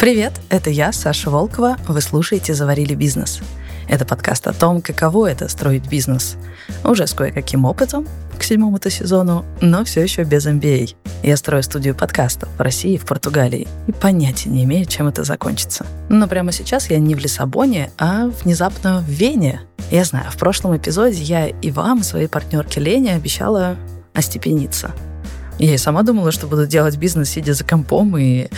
Привет, это я, Саша Волкова. Вы слушаете «Заварили бизнес». Это подкаст о том, каково это строить бизнес. Уже с кое-каким опытом к седьмому-то сезону, но все еще без MBA. Я строю студию подкастов в России и в Португалии и понятия не имею, чем это закончится. Но прямо сейчас я не в Лиссабоне, а внезапно в Вене. Я знаю, в прошлом эпизоде я и вам, и своей партнерке Лене обещала остепениться – я и сама думала, что буду делать бизнес, сидя за компом и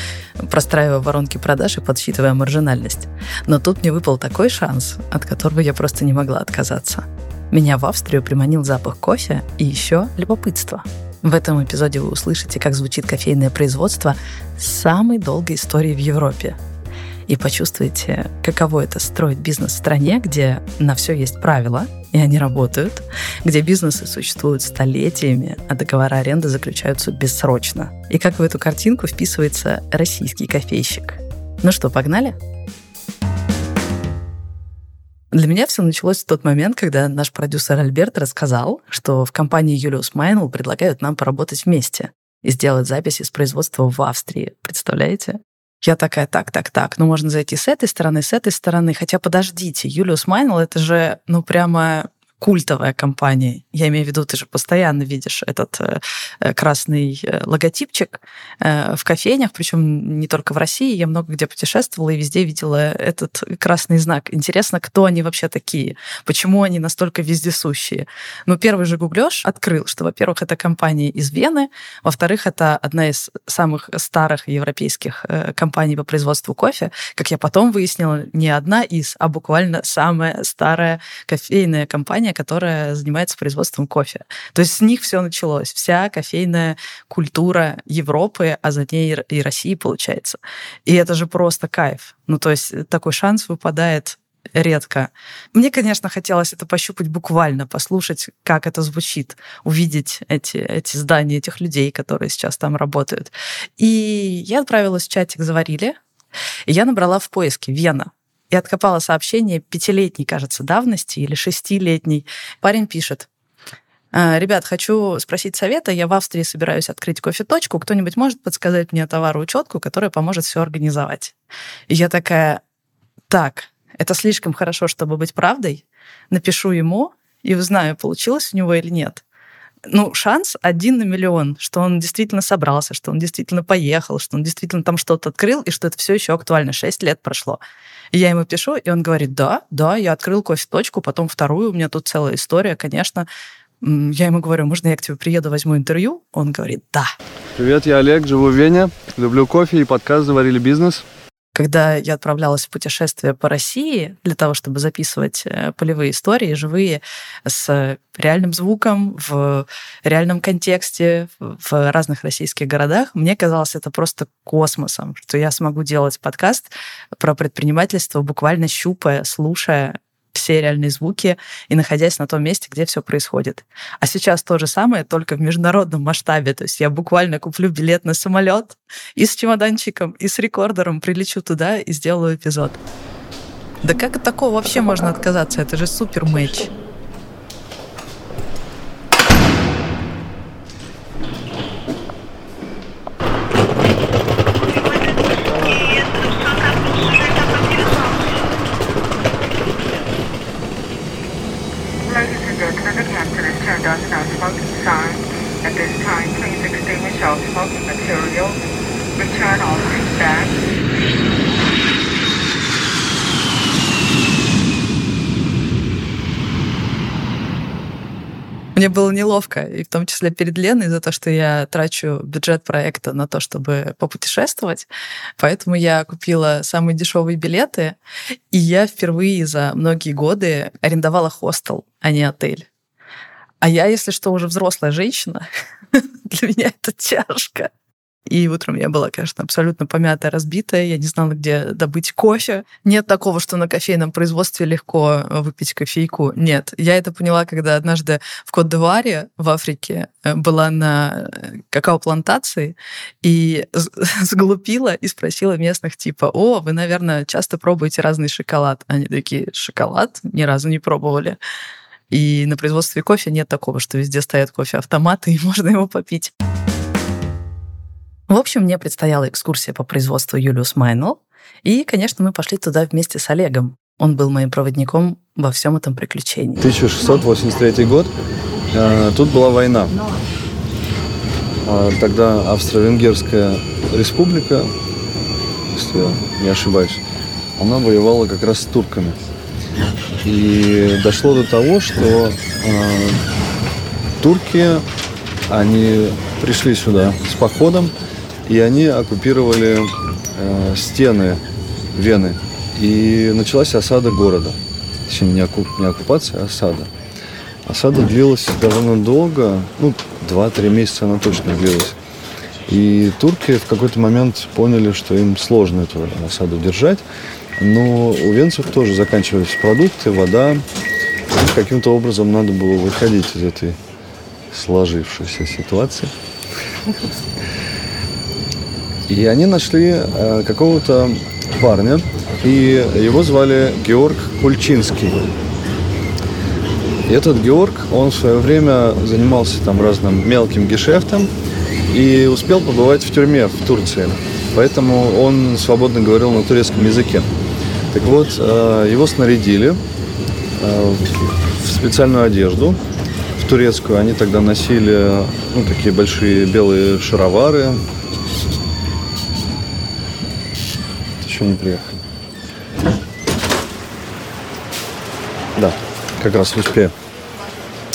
простраивая воронки продаж и подсчитывая маржинальность. Но тут мне выпал такой шанс, от которого я просто не могла отказаться. Меня в Австрию приманил запах кофе и еще любопытство. В этом эпизоде вы услышите, как звучит кофейное производство самой долгой истории в Европе – и почувствуете, каково это строить бизнес в стране, где на все есть правила, и они работают, где бизнесы существуют столетиями, а договора аренды заключаются бессрочно. И как в эту картинку вписывается российский кофейщик. Ну что, погнали? Для меня все началось в тот момент, когда наш продюсер Альберт рассказал, что в компании Julius Майнл предлагают нам поработать вместе и сделать запись из производства в Австрии. Представляете? Я такая, так, так, так, ну можно зайти с этой стороны, с этой стороны. Хотя подождите, Юлиус Майнл это же, ну прямо культовая компания. Я имею в виду, ты же постоянно видишь этот э, э красный э, логотипчик в кофейнях, причем не только в России. Я много где путешествовала и везде видела этот красный знак. Интересно, кто они вообще такие? Почему они настолько вездесущие? Ну, первый же гуглёж открыл, что, во-первых, это компания из Вены, во-вторых, это одна из самых старых европейских компаний по производству кофе. Как я потом выяснила, не одна из, а буквально самая старая кофейная компания, компания, которая занимается производством кофе. То есть с них все началось. Вся кофейная культура Европы, а за ней и России получается. И это же просто кайф. Ну, то есть такой шанс выпадает редко. Мне, конечно, хотелось это пощупать буквально, послушать, как это звучит, увидеть эти, эти здания этих людей, которые сейчас там работают. И я отправилась в чатик «Заварили», и я набрала в поиске «Вена» и откопала сообщение пятилетней, кажется, давности или шестилетней. Парень пишет, «А, Ребят, хочу спросить совета. Я в Австрии собираюсь открыть кофе-точку. Кто-нибудь может подсказать мне товароучетку, которая поможет все организовать? И я такая, так, это слишком хорошо, чтобы быть правдой. Напишу ему и узнаю, получилось у него или нет ну, шанс один на миллион, что он действительно собрался, что он действительно поехал, что он действительно там что-то открыл, и что это все еще актуально. Шесть лет прошло. И я ему пишу, и он говорит, да, да, я открыл кофе-точку, потом вторую, у меня тут целая история, конечно. Я ему говорю, можно я к тебе приеду, возьму интервью? Он говорит, да. Привет, я Олег, живу в Вене, люблю кофе и подкаст «Заварили бизнес». Когда я отправлялась в путешествие по России для того, чтобы записывать э, полевые истории, живые, с реальным звуком, в реальном контексте, в разных российских городах, мне казалось это просто космосом, что я смогу делать подкаст про предпринимательство, буквально щупая, слушая все реальные звуки и находясь на том месте, где все происходит. А сейчас то же самое, только в международном масштабе. То есть я буквально куплю билет на самолет и с чемоданчиком, и с рекордером прилечу туда и сделаю эпизод. Да как от такого вообще можно отказаться? Это же супер матч. Мне было неловко, и в том числе перед Леной, за то, что я трачу бюджет проекта на то, чтобы попутешествовать. Поэтому я купила самые дешевые билеты, и я впервые за многие годы арендовала хостел, а не отель. А я, если что, уже взрослая женщина. Для меня это тяжко. И утром я была, конечно, абсолютно помятая, разбитая. Я не знала, где добыть кофе. Нет такого, что на кофейном производстве легко выпить кофейку. Нет. Я это поняла, когда однажды в Кот-д'Ивуаре в Африке э, была на э, какао-плантации и сглупила и спросила местных типа, о, вы, наверное, часто пробуете разный шоколад. Они такие, шоколад? Ни разу не пробовали. И на производстве кофе нет такого, что везде стоят кофе-автоматы, и можно его попить. В общем, мне предстояла экскурсия по производству Юлиус Майнл, И, конечно, мы пошли туда вместе с Олегом. Он был моим проводником во всем этом приключении. 1683 год. А, тут была война. А, тогда Австро-Венгерская республика, если я не ошибаюсь, она воевала как раз с турками. И дошло до того, что э, турки, они пришли сюда с походом, и они оккупировали э, стены Вены. И началась осада города. Точнее, не, оккуп, не оккупация, а осада. Осада длилась довольно долго, ну, 2-3 месяца она точно длилась. И турки в какой-то момент поняли, что им сложно эту осаду держать. Но у венцев тоже заканчивались продукты, вода. И каким-то образом надо было выходить из этой сложившейся ситуации. И они нашли э, какого-то парня, и его звали Георг Кульчинский. И этот Георг, он в свое время занимался там разным мелким гешефтом и успел побывать в тюрьме в Турции. Поэтому он свободно говорил на турецком языке. Так вот, э, его снарядили э, в специальную одежду, в турецкую. Они тогда носили ну, такие большие белые шаровары. Еще не приехали. Да, как раз успею.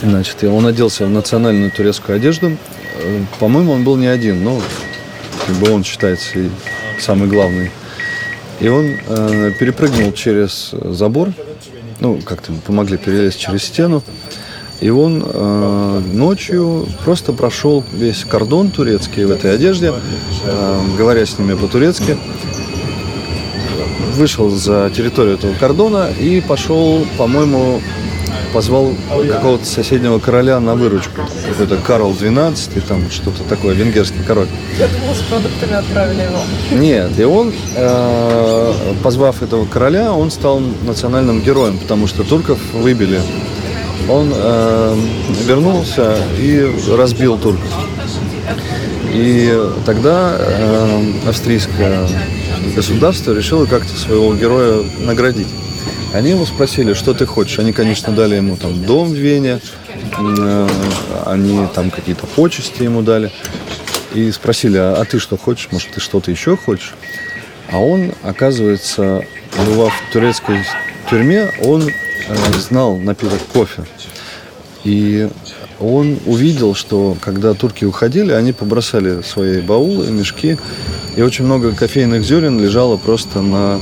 Значит, он оделся в национальную турецкую одежду. Э, по-моему, он был не один, но как бы он считается и самый главный и он э, перепрыгнул через забор, ну, как-то помогли перелезть через стену. И он э, ночью просто прошел весь кордон турецкий в этой одежде, э, говоря с ними по-турецки. Вышел за территорию этого кордона и пошел, по-моему, позвал какого-то соседнего короля на выручку. Какой-то Карл XII, там что-то такое, венгерский король. Я думала, с продуктами отправили его. Нет, и он, э, позвав этого короля, он стал национальным героем, потому что турков выбили. Он э, вернулся и разбил турков. И тогда э, австрийское государство решило как-то своего героя наградить. Они его спросили, что ты хочешь. Они, конечно, дали ему там дом в Вене, э, они там какие-то почести ему дали. И спросили, а, а ты что хочешь? Может, ты что-то еще хочешь? А он, оказывается, бывав в турецкой тюрьме, он э, знал напиток кофе. И он увидел, что когда турки уходили, они побросали свои баулы, мешки, и очень много кофейных зерен лежало просто на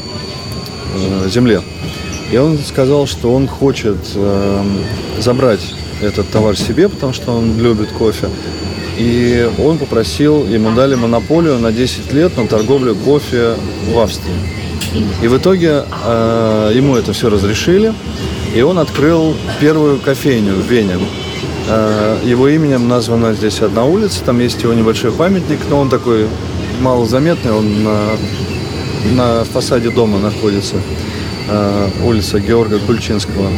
э, земле. И он сказал, что он хочет э, забрать этот товар себе, потому что он любит кофе. И он попросил, ему дали монополию на 10 лет на торговлю кофе в Австрии. И в итоге э, ему это все разрешили, и он открыл первую кофейню в Вене. Э, его именем названа здесь одна улица, там есть его небольшой памятник, но он такой малозаметный, он на, на фасаде дома находится. Э, улица Георга Кульчинского.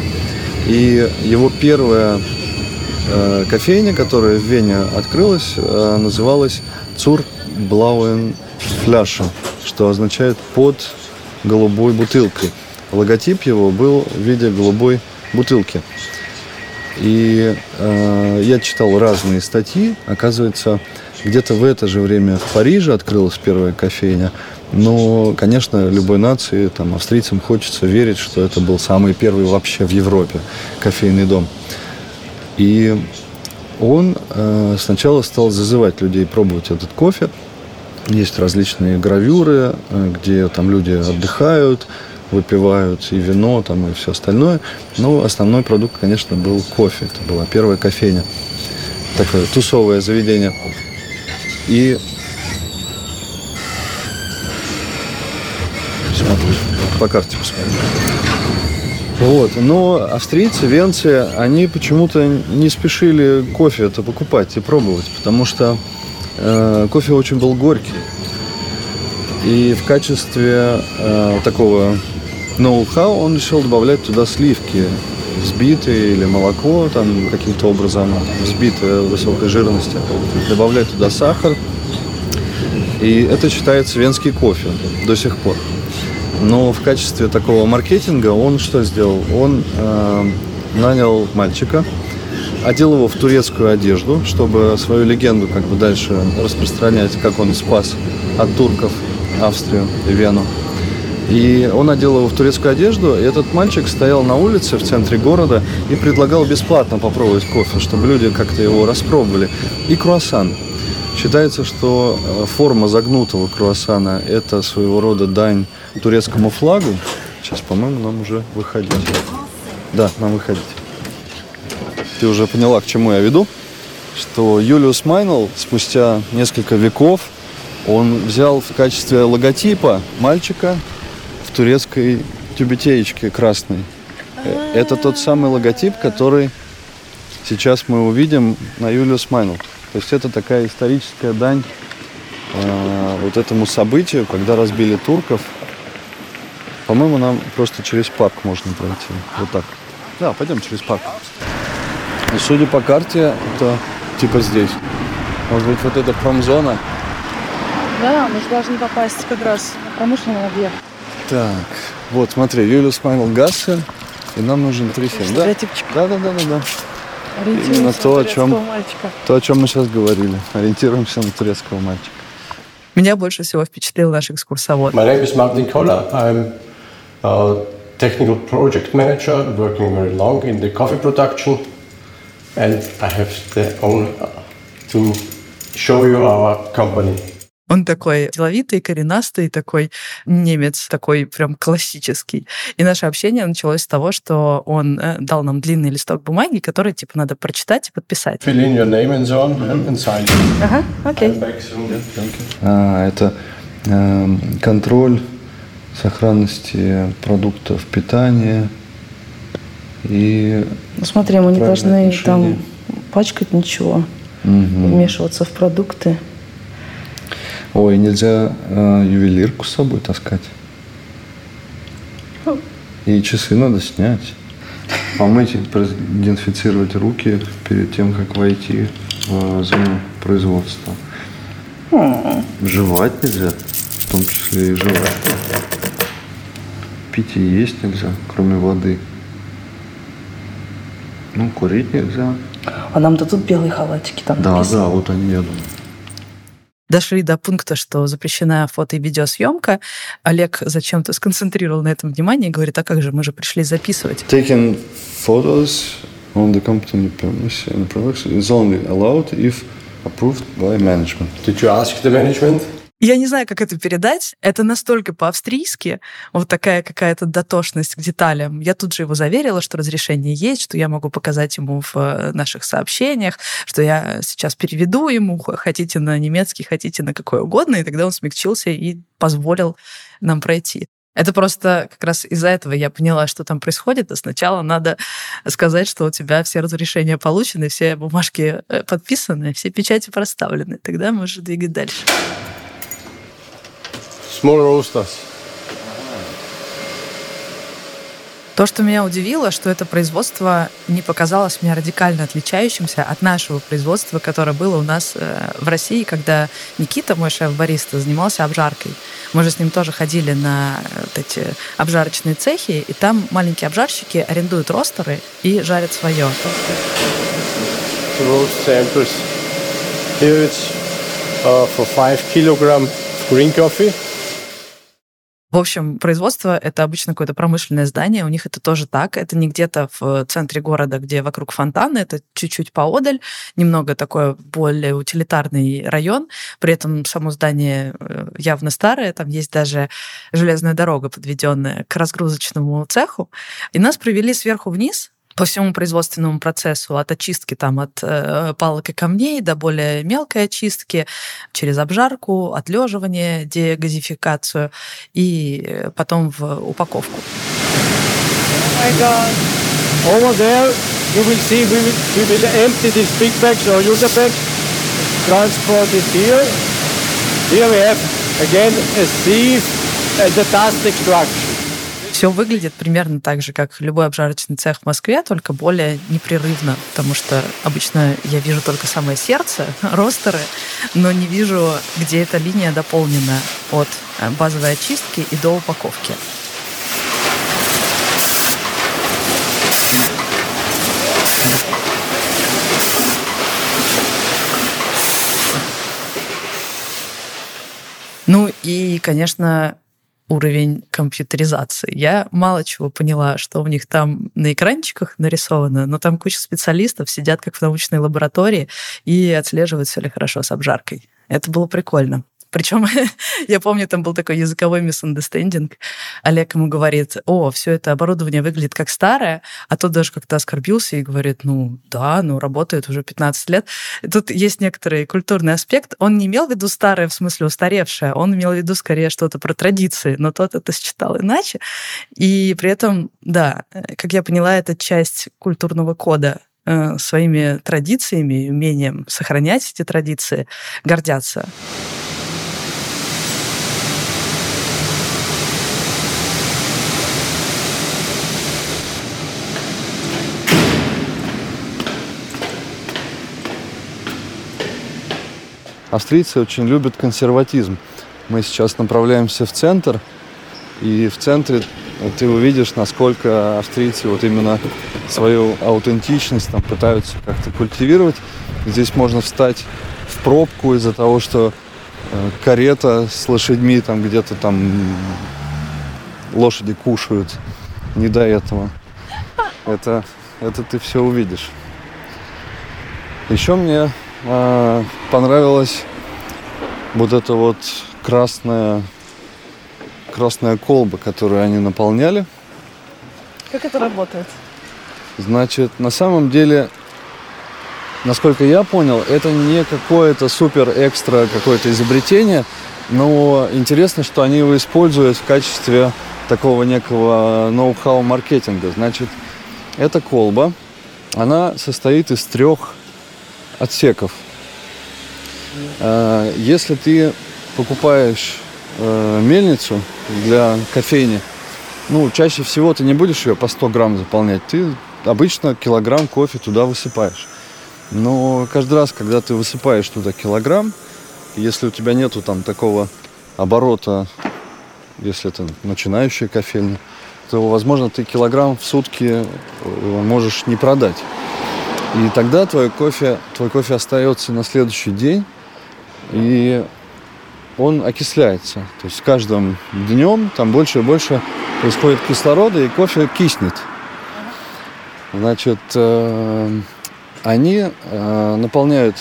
И его первая э, кофейня, которая в Вене открылась, э, называлась Цур Блауен Фляша, что означает под голубой бутылкой. Логотип его был в виде голубой бутылки. И э, я читал разные статьи. Оказывается, где-то в это же время в Париже открылась первая кофейня. Но, конечно, любой нации, там, австрийцам хочется верить, что это был самый первый вообще в Европе кофейный дом. И он э, сначала стал зазывать людей пробовать этот кофе. Есть различные гравюры, э, где там люди отдыхают, выпивают и вино, там, и все остальное. Но основной продукт, конечно, был кофе. Это была первая кофейня. Такое тусовое заведение. И смотрю, по карте посмотрю. Вот. Но австрийцы, венцы, они почему-то не спешили кофе это покупать и пробовать, потому что э, кофе очень был горький. И в качестве э, такого ноу-хау он решил добавлять туда сливки взбитые или молоко там каким-то образом взбитое высокой жирности, добавлять туда сахар. И это считается венский кофе до сих пор. Но в качестве такого маркетинга он что сделал? Он э, нанял мальчика, одел его в турецкую одежду, чтобы свою легенду как бы дальше распространять, как он спас от турков Австрию и Вену. И он одел его в турецкую одежду, и этот мальчик стоял на улице в центре города и предлагал бесплатно попробовать кофе, чтобы люди как-то его распробовали. И круассан. Считается, что э, форма загнутого круассана – это своего рода дань турецкому флагу. Сейчас, по-моему, нам уже выходить. Да, нам выходить. Ты уже поняла, к чему я веду? Что Юлиус Майнл спустя несколько веков он взял в качестве логотипа мальчика турецкой тюбетеечке красной. Э, это тот самый логотип, который сейчас мы увидим на Юлиус Майнл. То есть это такая историческая дань э, вот этому событию, когда разбили турков. По-моему, нам просто через парк можно пройти. Вот так. Да, пойдем через парк. И судя по карте, это типа здесь. Может быть, вот эта промзона. Да, мы же должны попасть как раз на промышленный объект. Так, вот, смотри, Юлиус Майнл Гассель, и нам нужен 3,7. Да? да, да, да, да, да. Именно то, о чем, мальчика. то, о чем мы сейчас говорили. Ориентируемся на турецкого мальчика. Меня больше всего впечатлил наш экскурсовод. My name is Martin Koller. I'm a technical project manager working very long in the coffee production. And I have the honor to show you our company. Он такой деловитый, коренастый, такой немец, такой прям классический. И наше общение началось с того, что он э, дал нам длинный листок бумаги, который, типа, надо прочитать и подписать. Fill in your name and so on and sign. Ага, окей. А, это э, контроль сохранности продуктов питания и ну, смотри, мы не должны отношения. там пачкать ничего, угу. вмешиваться в продукты. Ой, нельзя э, ювелирку с собой таскать. И часы надо снять. Помыть и продезинфицировать руки перед тем, как войти в зону производства. Жевать нельзя, в том числе и жевать. Пить и есть нельзя, кроме воды. Ну, курить нельзя. А нам-то тут белые халатики там Да, написано. да, вот они, я думаю дошли до пункта, что запрещена фото- и видеосъемка. Олег зачем-то сконцентрировал на этом внимание и говорит, а как же, мы же пришли записывать. Taking photos on the company premises and products is only allowed if approved by management. Did you ask the management? Я не знаю, как это передать. Это настолько по-австрийски, вот такая какая-то дотошность к деталям. Я тут же его заверила, что разрешение есть, что я могу показать ему в э, наших сообщениях, что я сейчас переведу ему, хотите на немецкий, хотите на какой угодно, и тогда он смягчился и позволил нам пройти. Это просто как раз из-за этого я поняла, что там происходит. А сначала надо сказать, что у тебя все разрешения получены, все бумажки э, подписаны, все печати проставлены. Тогда можешь двигать дальше. Small roasters. То, что меня удивило, что это производство не показалось мне радикально отличающимся от нашего производства, которое было у нас э, в России, когда Никита, мой шеф-бариста, занимался обжаркой. Мы же с ним тоже ходили на э, вот эти обжарочные цехи, и там маленькие обжарщики арендуют ростеры и жарят свое. Here it's uh, for 5 kilogram green coffee. В общем, производство — это обычно какое-то промышленное здание, у них это тоже так. Это не где-то в центре города, где вокруг фонтаны, это чуть-чуть поодаль, немного такой более утилитарный район. При этом само здание э, явно старое, там есть даже железная дорога, подведенная к разгрузочному цеху. И нас провели сверху вниз, по всему производственному процессу, от очистки там, от э, палок и камней до более мелкой очистки, через обжарку, отлеживание, дегазификацию и потом в упаковку. Oh here. We have again a sieve and a dust extraction. Все выглядит примерно так же, как любой обжарочный цех в Москве, только более непрерывно, потому что обычно я вижу только самое сердце, ростеры, но не вижу, где эта линия дополнена от э, базовой очистки и до упаковки. Ну и, конечно, уровень компьютеризации. Я мало чего поняла, что у них там на экранчиках нарисовано, но там куча специалистов сидят как в научной лаборатории и отслеживают, все ли хорошо с обжаркой. Это было прикольно. Причем я помню, там был такой языковой misunderstanding. Олег ему говорит, о, все это оборудование выглядит как старое, а тот даже как-то оскорбился и говорит, ну да, ну работает уже 15 лет. Тут есть некоторый культурный аспект. Он не имел в виду старое в смысле устаревшее, он имел в виду скорее что-то про традиции, но тот это считал иначе. И при этом, да, как я поняла, это часть культурного кода э, своими традициями, умением сохранять эти традиции, гордятся. Австрийцы очень любят консерватизм. Мы сейчас направляемся в центр, и в центре ты увидишь, насколько австрийцы вот именно свою аутентичность там пытаются как-то культивировать. Здесь можно встать в пробку из-за того, что э, карета с лошадьми там где-то там лошади кушают. Не до этого. Это, это ты все увидишь. Еще мне э, понравилась вот эта вот красная красная колба, которую они наполняли. Как это работает? Значит, на самом деле, насколько я понял, это не какое-то супер экстра какое-то изобретение, но интересно, что они его используют в качестве такого некого ноу-хау маркетинга. Значит, эта колба, она состоит из трех отсеков. А, если ты покупаешь э, мельницу для кофейни, ну, чаще всего ты не будешь ее по 100 грамм заполнять. Ты обычно килограмм кофе туда высыпаешь. Но каждый раз, когда ты высыпаешь туда килограмм, если у тебя нету там такого оборота, если это начинающая кофейня, то, возможно, ты килограмм в сутки э, можешь не продать. И тогда твой кофе, твой кофе остается на следующий день, и он окисляется. То есть с каждым днем там больше и больше происходит кислорода, и кофе киснет. Значит, э, они э, наполняют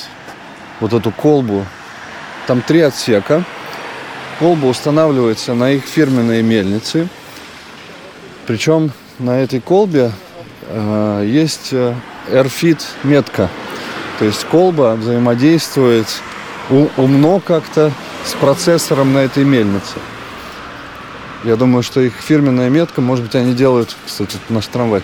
вот эту колбу. Там три отсека. Колба устанавливается на их фирменные мельницы. Причем на этой колбе э, есть AirFit метка. То есть колба взаимодействует умно как-то с процессором на этой мельнице. Я думаю, что их фирменная метка, может быть, они делают, кстати, наш трамвай.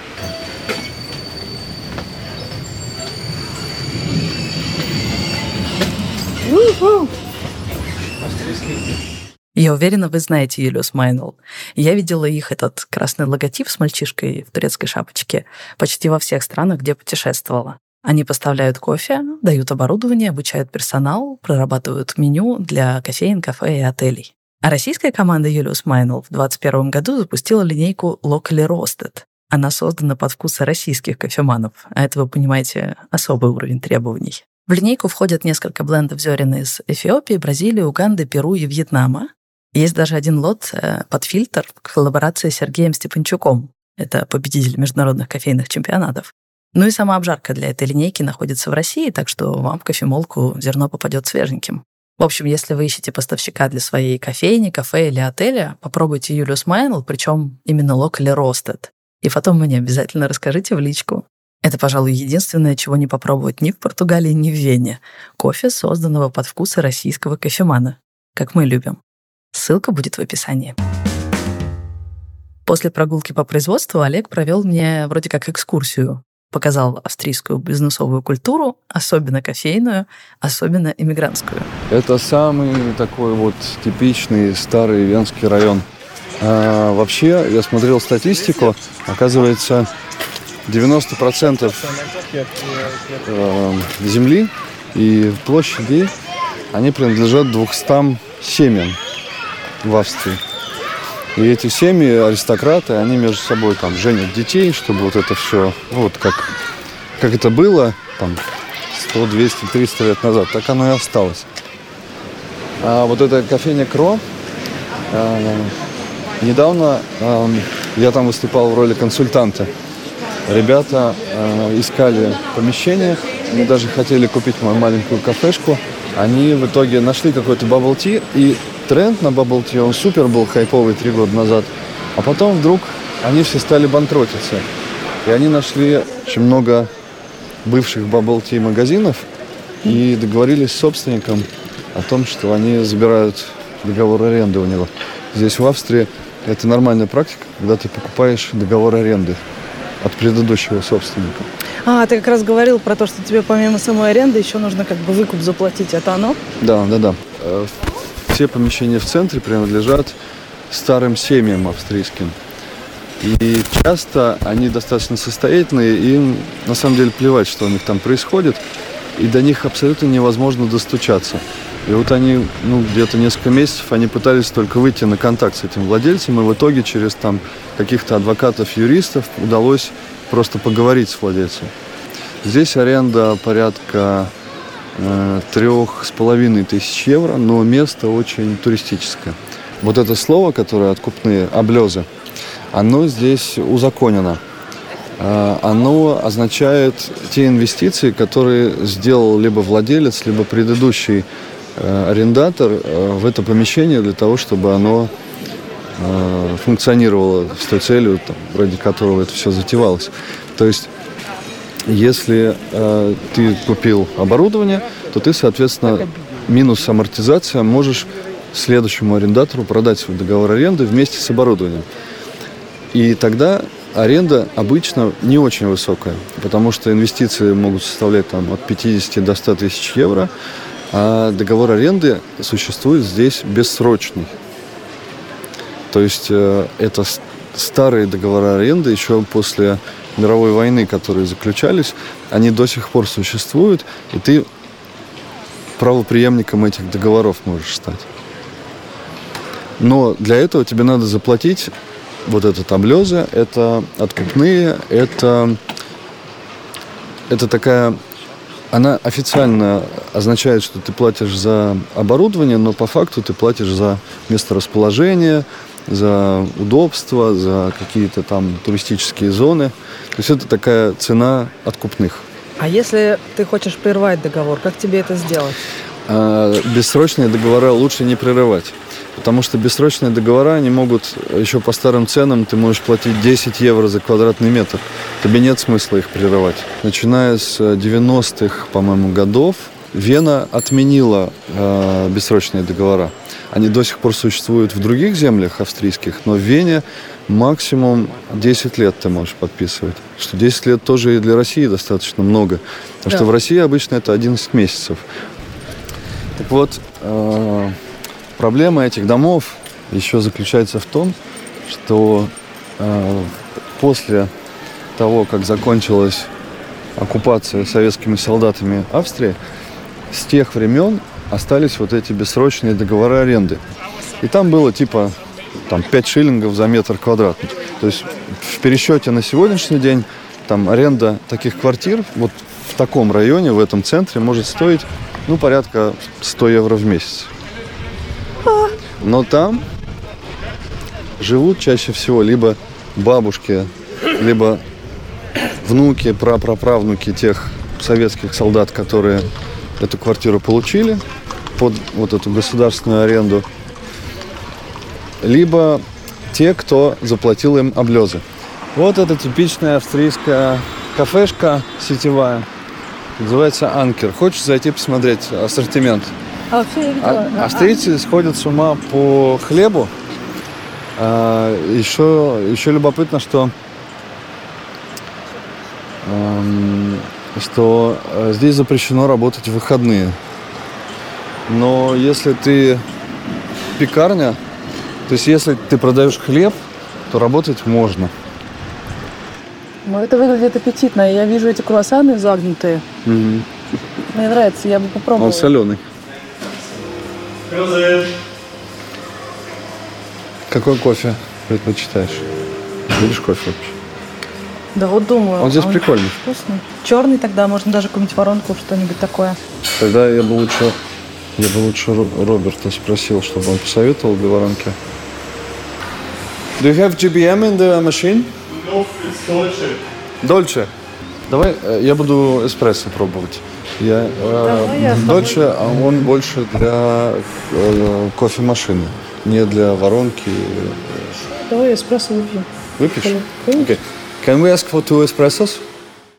Я уверена, вы знаете Юлиус Майнл. Я видела их этот красный логотип с мальчишкой в турецкой шапочке почти во всех странах, где путешествовала. Они поставляют кофе, дают оборудование, обучают персонал, прорабатывают меню для кофеин, кафе и отелей. А российская команда Юлиус Майнл в 2021 году запустила линейку Locally Roasted. Она создана под вкусы российских кофеманов, а это, вы понимаете, особый уровень требований. В линейку входят несколько блендов зерен из Эфиопии, Бразилии, Уганды, Перу и Вьетнама. Есть даже один лот э, под фильтр в коллаборации с Сергеем Степанчуком. Это победитель международных кофейных чемпионатов. Ну и сама обжарка для этой линейки находится в России, так что вам в кофемолку зерно попадет свеженьким. В общем, если вы ищете поставщика для своей кофейни, кафе или отеля, попробуйте Юлиус Майнл, причем именно locally roasted. И потом мне обязательно расскажите в личку. Это, пожалуй, единственное, чего не попробовать ни в Португалии, ни в Вене. Кофе, созданного под вкусы российского кофемана, как мы любим. Ссылка будет в описании. После прогулки по производству Олег провел мне вроде как экскурсию показал австрийскую бизнесовую культуру, особенно кофейную, особенно иммигрантскую. Это самый такой вот типичный старый венский район. А, вообще, я смотрел статистику, оказывается, 90% э, земли и площади, они принадлежат 200 семьям. в Австрии. И эти семьи, аристократы, они между собой там женят детей, чтобы вот это все, вот как, как это было там 100, 200, 300 лет назад, так оно и осталось. А вот эта кофейня Кро, э, недавно э, я там выступал в роли консультанта. Ребята э, искали помещение, они даже хотели купить мою маленькую кафешку. Они в итоге нашли какой-то tea, и тренд на bubble tea, он супер был хайповый три года назад. А потом вдруг они все стали банкротиться. И они нашли очень много бывших bubble tea магазинов и договорились с собственником о том, что они забирают договор аренды у него. Здесь в Австрии это нормальная практика, когда ты покупаешь договор аренды от предыдущего собственника. А, ты как раз говорил про то, что тебе помимо самой аренды еще нужно как бы выкуп заплатить. Это оно? Да, да, да. Все помещения в центре принадлежат старым семьям австрийским. И часто они достаточно состоятельные, и им на самом деле плевать, что у них там происходит, и до них абсолютно невозможно достучаться. И вот они, ну, где-то несколько месяцев, они пытались только выйти на контакт с этим владельцем, и в итоге через там каких-то адвокатов, юристов удалось просто поговорить с владельцем. Здесь аренда порядка трех с половиной тысяч евро, но место очень туристическое. Вот это слово, которое откупные, облезы, оно здесь узаконено. Э, оно означает те инвестиции, которые сделал либо владелец, либо предыдущий Э, арендатор э, в это помещение для того, чтобы оно э, функционировало с той целью, там, ради которого это все затевалось. То есть, если э, ты купил оборудование, то ты, соответственно, минус амортизация можешь следующему арендатору продать свой договор аренды вместе с оборудованием. И тогда аренда обычно не очень высокая, потому что инвестиции могут составлять там, от 50 до 100 тысяч евро, а договор аренды существует здесь бессрочный. То есть э, это старые договоры аренды еще после мировой войны, которые заключались, они до сих пор существуют, и ты правоприемником этих договоров можешь стать. Но для этого тебе надо заплатить вот это таблезы, это откупные, это, это такая она официально означает, что ты платишь за оборудование, но по факту ты платишь за месторасположение, за удобство, за какие-то там туристические зоны. То есть это такая цена откупных. А если ты хочешь прервать договор, как тебе это сделать? А, бессрочные договора лучше не прерывать. Потому что бессрочные договора, они могут еще по старым ценам, ты можешь платить 10 евро за квадратный метр. Тебе нет смысла их прерывать. Начиная с 90-х, по-моему, годов, Вена отменила э, бессрочные договора. Они до сих пор существуют в других землях австрийских, но в Вене максимум 10 лет ты можешь подписывать. Что 10 лет тоже и для России достаточно много. Потому да. что в России обычно это 11 месяцев. Так вот, э, Проблема этих домов еще заключается в том, что э, после того, как закончилась оккупация советскими солдатами Австрии, с тех времен остались вот эти бессрочные договоры аренды. И там было типа там 5 шиллингов за метр квадратный. То есть в пересчете на сегодняшний день там аренда таких квартир вот в таком районе, в этом центре может стоить ну порядка 100 евро в месяц. Но там живут чаще всего либо бабушки, либо внуки, прапраправнуки тех советских солдат, которые эту квартиру получили под вот эту государственную аренду, либо те, кто заплатил им облезы. Вот это типичная австрийская кафешка сетевая. Называется Анкер. Хочешь зайти посмотреть ассортимент? А. А, австрийцы сходят с ума по хлебу. А, еще, еще любопытно, что эм, что э, здесь запрещено работать в выходные. Но если ты пекарня, то есть если ты продаешь хлеб, то работать можно. Ну, это выглядит аппетитно. Я вижу эти круассаны загнутые. Угу. Мне нравится, я бы попробовала. Он соленый. Какой кофе предпочитаешь? Будешь кофе вообще? Да вот думаю. Он здесь а прикольный. Вкусный. Черный тогда, можно даже какую-нибудь воронку, что-нибудь такое. Тогда я бы лучше, я бы лучше Роберта спросил, чтобы он посоветовал для воронки. Do you have GBM in the machine? No, it's Dolce. Дольче. Давай э, я буду эспрессо пробовать. Я, я э, Дольче, а он больше для э, кофемашины, не для воронки. Давай эспрессо выпью. Выпьешь? Okay. Can we ask for two espressos?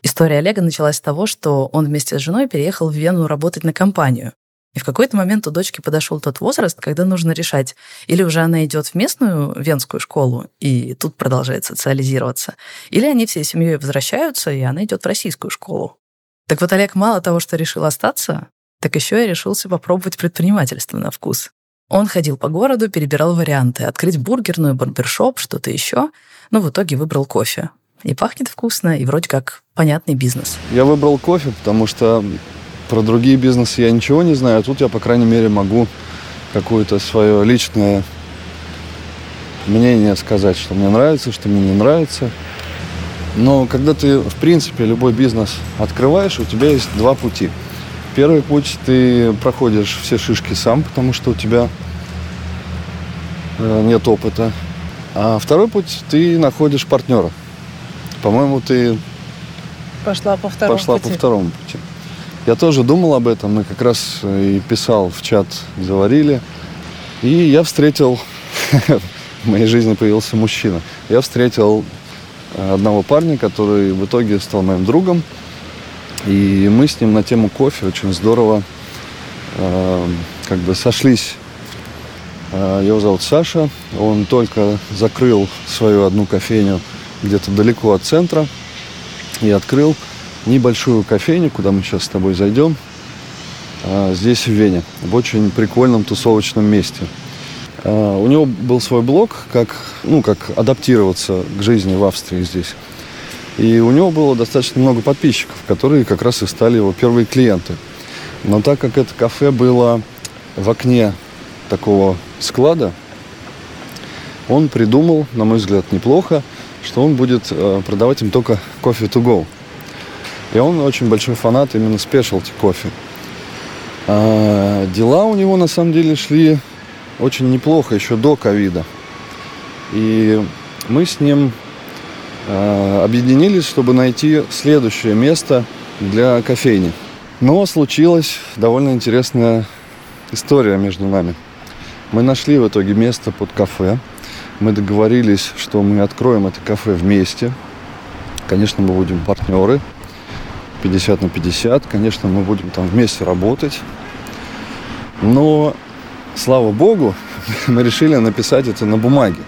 История Олега началась с того, что он вместе с женой переехал в Вену работать на компанию. И в какой-то момент у дочки подошел тот возраст, когда нужно решать, или уже она идет в местную венскую школу и тут продолжает социализироваться, или они всей семьей возвращаются, и она идет в российскую школу. Так вот, Олег мало того, что решил остаться, так еще и решился попробовать предпринимательство на вкус. Он ходил по городу, перебирал варианты, открыть бургерную, барбершоп, что-то еще, но в итоге выбрал кофе. И пахнет вкусно, и вроде как понятный бизнес. Я выбрал кофе, потому что про другие бизнесы я ничего не знаю, а тут я, по крайней мере, могу какое-то свое личное мнение сказать, что мне нравится, что мне не нравится. Но когда ты, в принципе, любой бизнес открываешь, у тебя есть два пути. Первый путь ты проходишь все шишки сам, потому что у тебя э, нет опыта. А второй путь ты находишь партнера. По-моему, ты пошла по второму пошла пути. по второму пути. Я тоже думал об этом, мы как раз и писал в чат, говорили. И я встретил, в моей жизни появился мужчина. Я встретил одного парня, который в итоге стал моим другом. И мы с ним на тему кофе очень здорово э, как бы сошлись. Э, его зовут Саша. Он только закрыл свою одну кофейню где-то далеко от центра и открыл небольшую кофейню, куда мы сейчас с тобой зайдем, а, здесь в Вене, в очень прикольном тусовочном месте. А, у него был свой блог, как, ну, как адаптироваться к жизни в Австрии здесь. И у него было достаточно много подписчиков, которые как раз и стали его первые клиенты. Но так как это кафе было в окне такого склада, он придумал, на мой взгляд, неплохо, что он будет э, продавать им только кофе to go. И он очень большой фанат именно спешлти кофе. А, дела у него на самом деле шли очень неплохо еще до ковида. И мы с ним а, объединились, чтобы найти следующее место для кофейни. Но случилась довольно интересная история между нами. Мы нашли в итоге место под кафе. Мы договорились, что мы откроем это кафе вместе. Конечно, мы будем партнеры. 50 на 50. Конечно, мы будем там вместе работать. Но, слава богу, мы решили написать это на бумаге.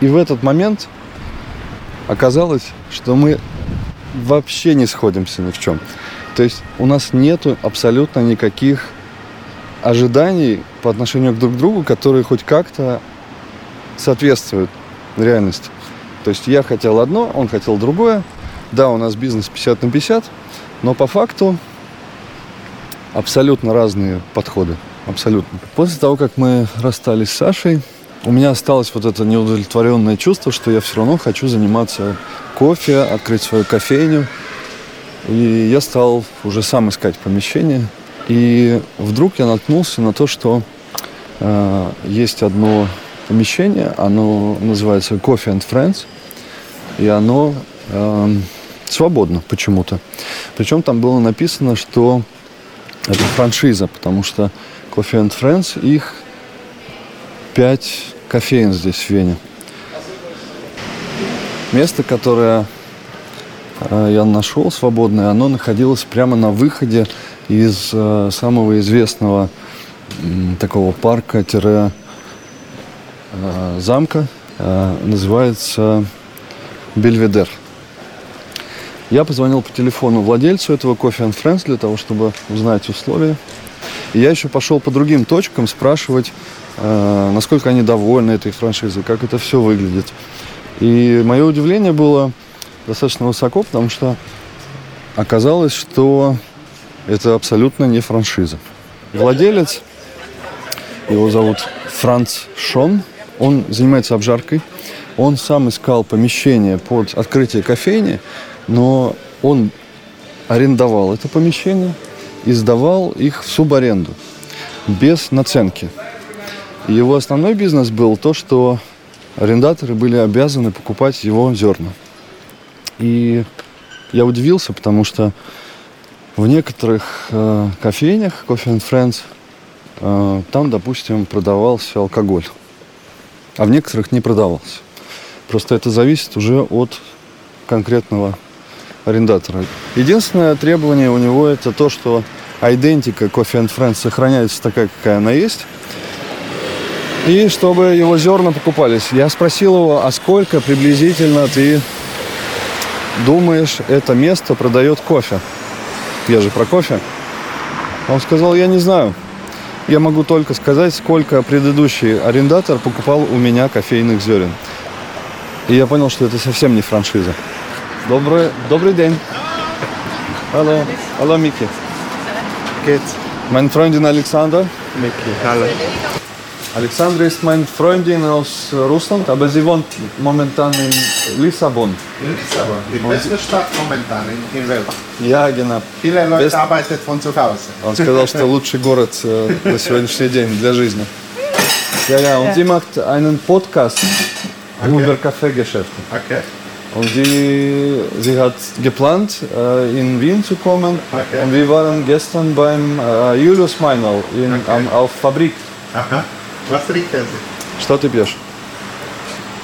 И в этот момент оказалось, что мы вообще не сходимся ни в чем. То есть у нас нету абсолютно никаких ожиданий по отношению друг к другу, которые хоть как-то соответствуют реальности. То есть я хотел одно, он хотел другое. Да, у нас бизнес 50 на 50, но по факту абсолютно разные подходы. Абсолютно. После того, как мы расстались с Сашей, у меня осталось вот это неудовлетворенное чувство, что я все равно хочу заниматься кофе, открыть свою кофейню. И я стал уже сам искать помещение. И вдруг я наткнулся на то, что э, есть одно помещение, оно называется Coffee and Friends, и оно э, свободно почему-то. Причем там было написано, что это франшиза, потому что Coffee and Friends, их пять кофеин здесь в Вене. Место, которое э, я нашел свободное, оно находилось прямо на выходе из э, самого известного такого парка-замка. Э, называется Бельведер. Я позвонил по телефону владельцу этого Coffee and Friends для того, чтобы узнать условия. И я еще пошел по другим точкам спрашивать, э, насколько они довольны этой франшизой, как это все выглядит. И мое удивление было достаточно высоко, потому что оказалось, что это абсолютно не франшиза. Владелец Его зовут Франц Шон. Он занимается обжаркой. Он сам искал помещение под открытие кофейни, но он арендовал это помещение и сдавал их в субаренду без наценки. Его основной бизнес был то, что арендаторы были обязаны покупать его зерна. И я удивился, потому что в некоторых э, кофейнях, Coffee and Friends, э, там, допустим, продавался алкоголь, а в некоторых не продавался. Просто это зависит уже от конкретного арендатора. Единственное требование у него это то, что идентика Coffee and Friends сохраняется такая, какая она есть. И чтобы его зерна покупались. Я спросил его, а сколько приблизительно ты думаешь, это место продает кофе? Я же про кофе. Он сказал, я не знаю. Я могу только сказать, сколько предыдущий арендатор покупал у меня кофейных зерен. И я понял, что это совсем не франшиза. Добрый, добрый день. Hallo. Hallo, Miki. Geht's? Mein Freundin Alexander. Mickey, hallo. Alexandra ist meine Freundin aus Russland, aber sie wohnt momentan in Lissabon. Lissabon, die beste Stadt momentan in, in Welt. Ja, genau. Viele Leute Best- arbeiten von zu Hause. Он сказал, что лучший город э, на сегодняшний день для жизни. Ja, ja, und sie macht einen Podcast über Kaffeegeschäfte. Okay. Und sie, sie hat geplant, äh, in Wien zu kommen. Okay. Und wir waren gestern beim äh, Julius Meinl in, Okay. am, auf Fabrik. Aha. Was trinken Sie? Что ты пьешь?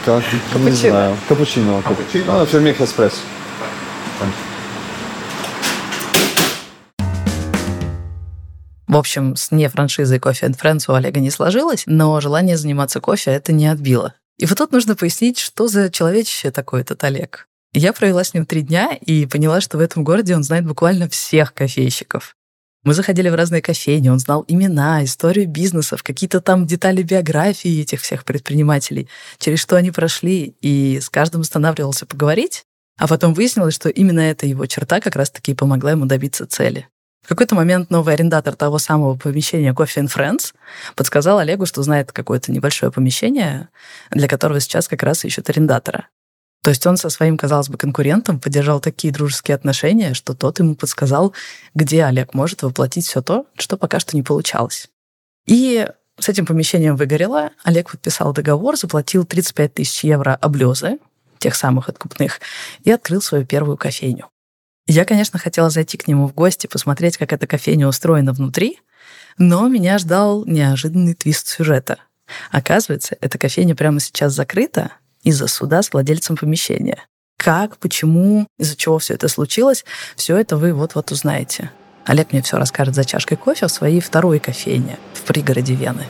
Как? Не знаю. Капучино. Капучино. А, für mich эспрессо. В общем, с не франшизой Coffee and Friends у Олега не сложилось, но желание заниматься кофе это не отбило. И вот тут нужно пояснить, что за человечище такой этот Олег. Я провела с ним три дня и поняла, что в этом городе он знает буквально всех кофейщиков. Мы заходили в разные кофейни, он знал имена, историю бизнесов, какие-то там детали биографии этих всех предпринимателей, через что они прошли, и с каждым останавливался поговорить, а потом выяснилось, что именно эта его черта как раз-таки и помогла ему добиться цели. В какой-то момент новый арендатор того самого помещения Coffee and Friends подсказал Олегу, что знает какое-то небольшое помещение, для которого сейчас как раз ищут арендатора. То есть он со своим, казалось бы, конкурентом поддержал такие дружеские отношения, что тот ему подсказал, где Олег может воплотить все то, что пока что не получалось. И с этим помещением выгорело. Олег подписал договор, заплатил 35 тысяч евро облезы, тех самых откупных, и открыл свою первую кофейню. Я, конечно, хотела зайти к нему в гости, посмотреть, как эта кофейня устроена внутри, но меня ждал неожиданный твист сюжета. Оказывается, эта кофейня прямо сейчас закрыта из-за суда с владельцем помещения. Как, почему, из-за чего все это случилось, все это вы вот-вот узнаете. Олег мне все расскажет за чашкой кофе в своей второй кофейне в пригороде Вены.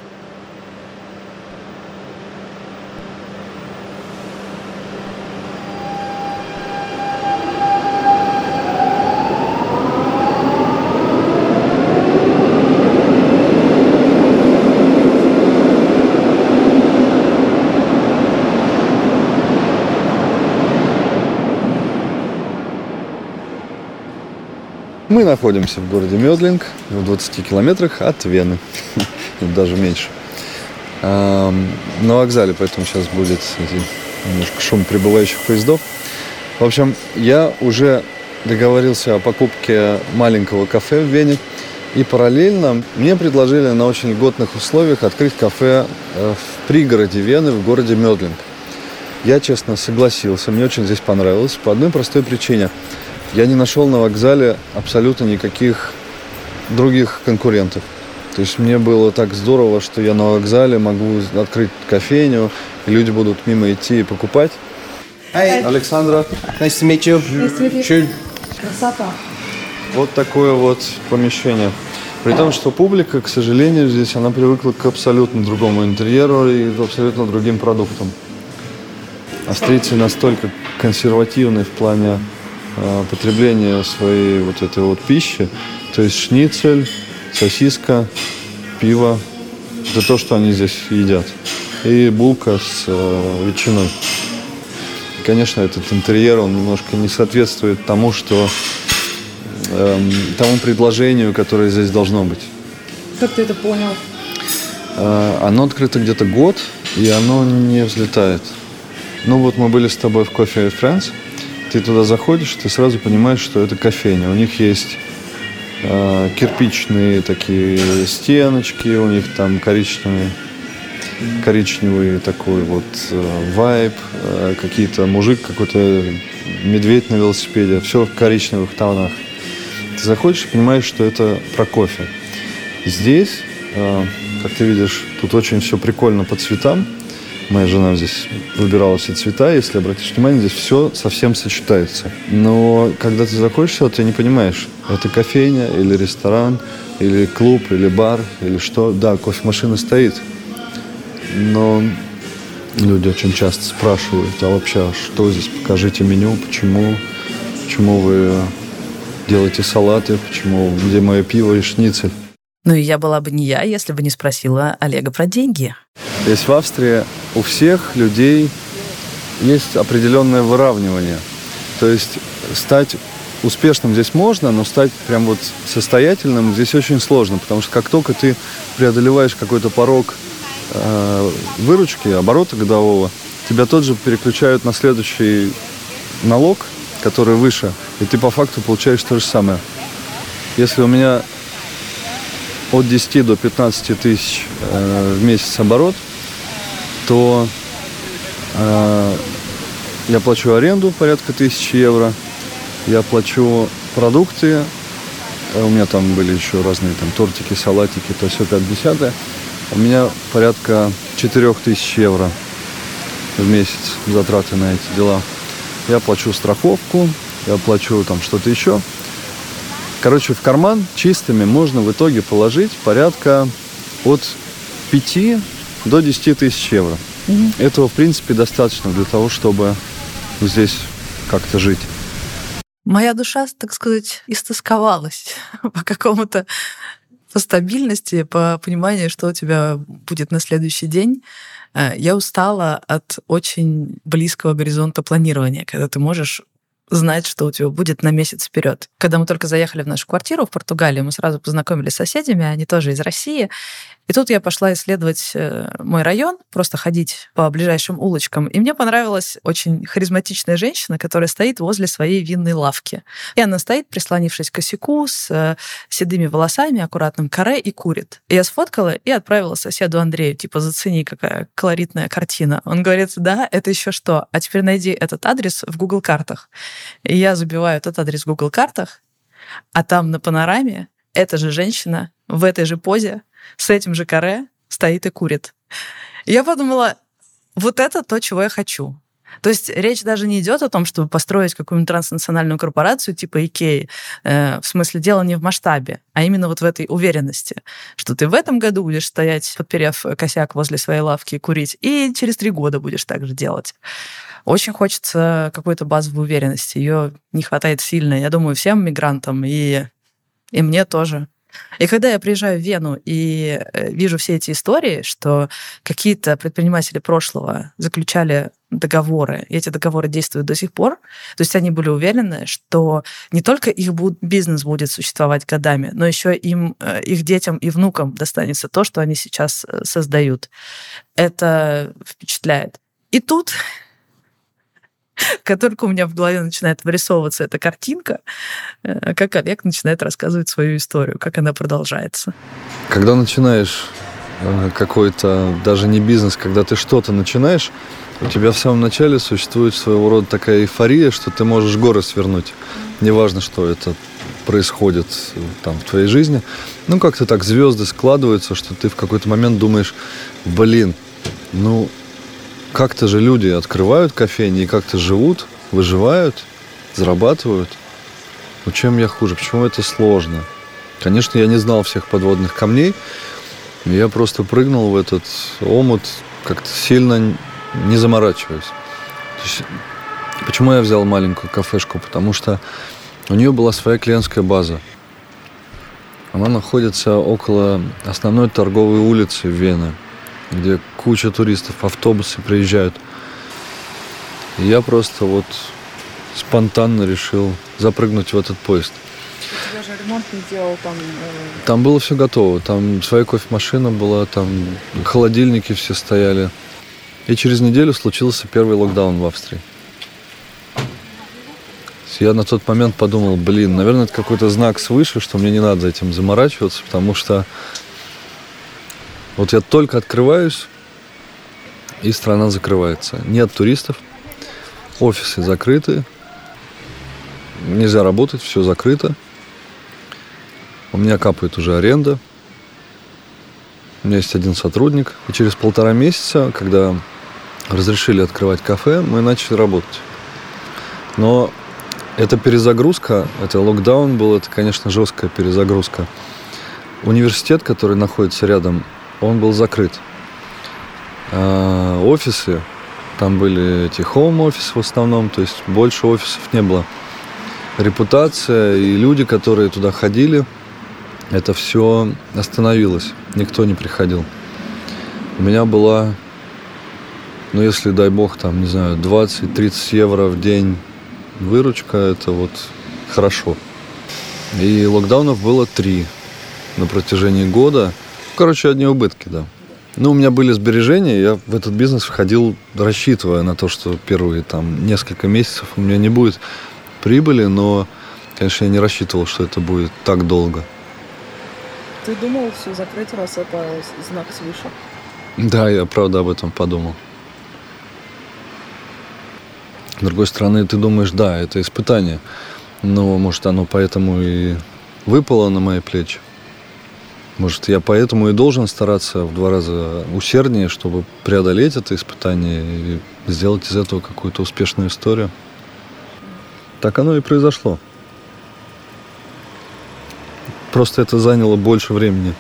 Мы находимся в городе Медлинг, в 20 километрах от Вены, даже меньше. На вокзале, поэтому сейчас будет немножко шум прибывающих поездов. В общем, я уже договорился о покупке маленького кафе в Вене. И параллельно мне предложили на очень льготных условиях открыть кафе э, в пригороде Вены, в городе Медлинг. Я, честно, согласился. Мне очень здесь понравилось. По одной простой причине. Я не нашел на вокзале абсолютно никаких других конкурентов. То есть мне было так здорово, что я на вокзале могу открыть кофейню, и люди будут мимо идти и покупать. Hey, Александра, nice to meet you. Schön. вот такое вот помещение. При том, что публика, к сожалению, здесь она привыкла к абсолютно другому интерьеру и к абсолютно другим продуктам. Австрийцы настолько консервативны в плане э, потребления своей вот этой вот пищи. То есть шницель, сосиска, пиво. Это то, что они здесь едят. И булка с э, ветчиной. И, конечно, этот интерьер, он немножко не соответствует тому, что эм, тому предложению, которое здесь должно быть. Как ты это понял? э, оно открыто где-то год, и оно не взлетает. Ну вот мы были с тобой в кофе Friends, ты туда заходишь, ты сразу понимаешь, что это кофейня. У них есть э, кирпичные такие стеночки, у них там коричневые коричневый такой вот э, вайб, э, какие-то мужик какой-то медведь на велосипеде, все в коричневых тонах. Ты заходишь и понимаешь, что это про кофе. Здесь, э, как ты видишь, тут очень все прикольно по цветам. Моя жена здесь выбирала все цвета. Если обратишь внимание, здесь все совсем сочетается. Но когда ты заходишь сюда, ты не понимаешь, это кофейня или ресторан, или клуб, или бар, или что. Да, кофемашина стоит. Но люди очень часто спрашивают, а вообще, а что здесь, покажите меню, почему, почему вы делаете салаты, почему, где мое пиво и шницель. Ну и я была бы не я, если бы не спросила Олега про деньги. Здесь в Австрии у всех людей есть определенное выравнивание. То есть стать успешным здесь можно, но стать прям вот состоятельным здесь очень сложно, потому что как только ты преодолеваешь какой-то порог э, выручки, оборота годового, тебя тут же переключают на следующий налог, который выше, и ты по факту получаешь то же самое. Если у меня от 10 до 15 тысяч э, в месяц оборот, то э, я плачу аренду порядка тысячи евро, я плачу продукты, э, у меня там были еще разные там тортики, салатики, то все 5 у меня порядка 4000 евро в месяц затраты на эти дела. Я плачу страховку, я плачу там что-то еще. Короче, в карман чистыми можно в итоге положить порядка от 5 до 10 тысяч евро. Mm-hmm. Этого, в принципе, достаточно для того, чтобы здесь как-то жить. Моя душа, так сказать, истосковалась по какому-то по стабильности, по пониманию, что у тебя будет на следующий день. Э, я устала от очень близкого горизонта планирования, когда ты можешь знать, что у тебя будет на месяц вперед. Когда мы только заехали в нашу квартиру в Португалии, мы сразу познакомились с соседями, они тоже из России. И тут я пошла исследовать э, мой район, просто ходить по ближайшим улочкам. И мне понравилась очень харизматичная женщина, которая стоит возле своей винной лавки. И она стоит, прислонившись к косяку, с э, седыми волосами, аккуратным каре и курит. И я сфоткала и отправила соседу Андрею, типа, зацени, какая колоритная картина. Он говорит, да, это еще что? А теперь найди этот адрес в Google картах. И я забиваю этот адрес в Google картах, а там на панораме эта же женщина в этой же позе с этим же каре стоит и курит. я подумала, вот это то, чего я хочу. То есть речь даже не идет о том, чтобы построить какую-нибудь транснациональную корпорацию типа Икеи. Э, в смысле, дело не в масштабе, а именно вот в этой уверенности, что ты в этом году будешь стоять, подперев косяк возле своей лавки и курить, и через три года будешь так же делать. Очень хочется какой-то базовой уверенности. Ее не хватает сильно. Я думаю, всем мигрантам, и, и мне тоже. И когда я приезжаю в Вену и э, вижу все эти истории, что какие-то предприниматели прошлого заключали договоры, и эти договоры действуют до сих пор, то есть они были уверены, что не только их бизнес будет существовать годами, но еще им, э, их детям и внукам достанется то, что они сейчас э, создают. Это впечатляет. И тут как только у меня в голове начинает вырисовываться эта картинка, э, как Олег начинает рассказывать свою историю, как она продолжается. Когда начинаешь э, какой-то, даже не бизнес, когда ты что-то начинаешь, у тебя в самом начале существует своего рода такая эйфория, что ты можешь горы свернуть. Неважно, что это происходит э, там в твоей жизни. Ну, как-то так звезды складываются, что ты в какой-то момент думаешь, блин, ну, как-то же люди открывают кофейни и как-то живут, выживают, зарабатывают. Ну чем я хуже? Почему это сложно? Конечно, я не знал всех подводных камней. Я просто прыгнул в этот омут, как-то сильно не заморачиваясь. Есть, почему я взял маленькую кафешку? Потому что у нее была своя клиентская база. Она находится около основной торговой улицы в Вене где куча туристов, автобусы приезжают. И я просто вот спонтанно решил запрыгнуть в этот поезд. У тебя же ремонт не делал там? Э... Там было все готово. Там своя кофемашина была, там холодильники все стояли. И через неделю случился первый локдаун в Австрии. Я на тот момент подумал, блин, наверное, это какой-то знак свыше, что мне не надо этим заморачиваться, потому что вот я только открываюсь, и страна закрывается. Нет туристов, офисы закрыты, нельзя работать, все закрыто. У меня капает уже аренда. У меня есть один сотрудник. И через полтора месяца, когда разрешили открывать кафе, мы начали работать. Но эта перезагрузка, это локдаун был, это, конечно, жесткая перезагрузка. Университет, который находится рядом, он был закрыт. А офисы, там были эти хоум-офисы в основном, то есть больше офисов не было. Репутация и люди, которые туда ходили, это все остановилось. Никто не приходил. У меня была, ну если, дай бог, там, не знаю, 20-30 евро в день выручка, это вот хорошо. И локдаунов было три на протяжении года. Короче, одни убытки, да. Ну, у меня были сбережения, я в этот бизнес входил, рассчитывая на то, что первые там несколько месяцев у меня не будет прибыли, но, конечно, я не рассчитывал, что это будет так долго. Ты думал все закрыть, раз это знак свыше? Да, я правда об этом подумал. С другой стороны, ты думаешь, да, это испытание. Но, может, оно поэтому и выпало на мои плечи. Может, я поэтому и должен стараться в два раза усерднее, чтобы преодолеть это испытание и сделать из этого какую-то успешную историю. Так оно и произошло. Просто это заняло больше времени.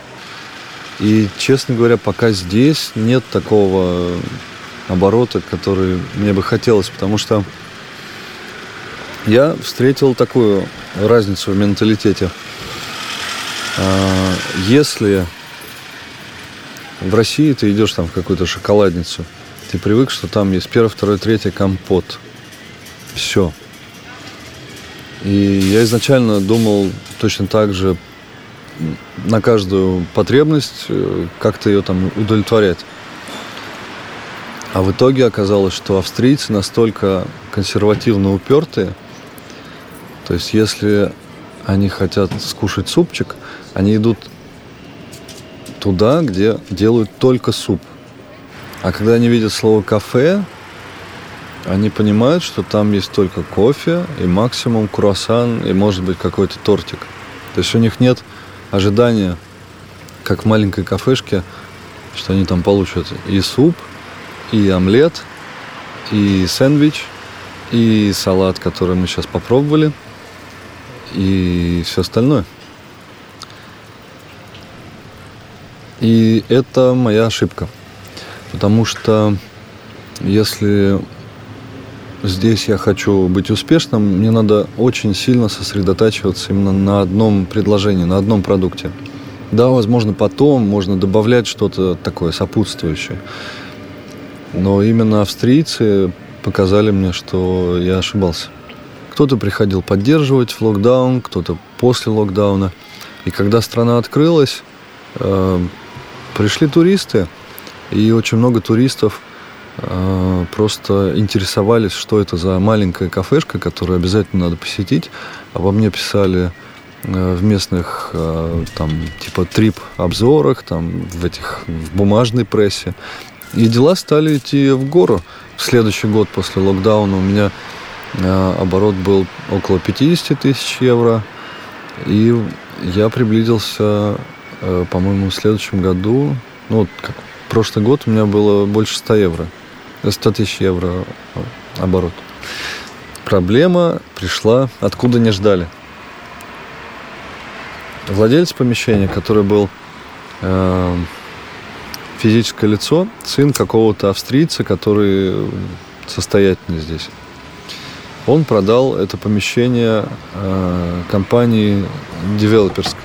И, честно говоря, пока здесь нет такого оборота, который мне бы хотелось, потому что я встретил такую разницу в менталитете – если в России ты идешь там в какую-то шоколадницу, ты привык, что там есть первый, второй, третий компот. Все. И я изначально думал точно так же на каждую потребность э, как-то ее там удовлетворять. А в итоге оказалось, что австрийцы настолько консервативно упертые, то есть если они хотят скушать супчик, они идут туда, где делают только суп. А когда они видят слово кафе, они понимают, что там есть только кофе и максимум круассан и может быть какой-то тортик. То есть у них нет ожидания, как в маленькой кафешке, что они там получат и суп, и омлет, и сэндвич, и салат, который мы сейчас попробовали, и все остальное. И это моя ошибка. Потому что если здесь я хочу быть успешным, мне надо очень сильно сосредотачиваться именно на одном предложении, на одном продукте. Да, возможно, потом можно добавлять что-то такое сопутствующее. Но именно австрийцы показали мне, что я ошибался. Кто-то приходил поддерживать в локдаун, кто-то после локдауна. И когда страна открылась, э, Пришли туристы, и очень много туристов э, просто интересовались, что это за маленькая кафешка, которую обязательно надо посетить. Обо мне писали э, в местных э, там типа трип-обзорах, там в этих в бумажной прессе. И дела стали идти в гору. В следующий год после локдауна у меня оборот был около 50 тысяч евро. И я приблизился Э, по-моему, в следующем году, ну, как прошлый год у меня было больше 100 евро. 100 тысяч евро оборот. Проблема пришла, откуда не ждали. Владелец помещения, который был э, физическое лицо, сын какого-то австрийца, который состоятельный здесь. Он продал это помещение э, компании девелоперской.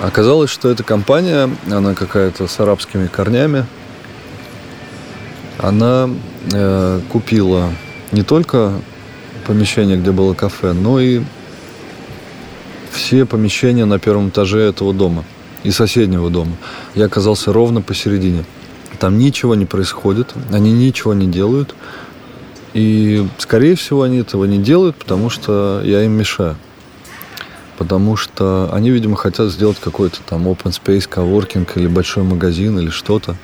Оказалось, что эта компания, она какая-то с арабскими корнями, она э, купила не только помещение, где было кафе, но и все помещения на первом этаже этого дома и соседнего дома. Я оказался ровно посередине. Там ничего не происходит, они ничего не делают. И, скорее всего, они этого не делают, потому что я им мешаю. Потому что они, видимо, хотят сделать какой-то там open space, коворкинг или большой магазин или что-то.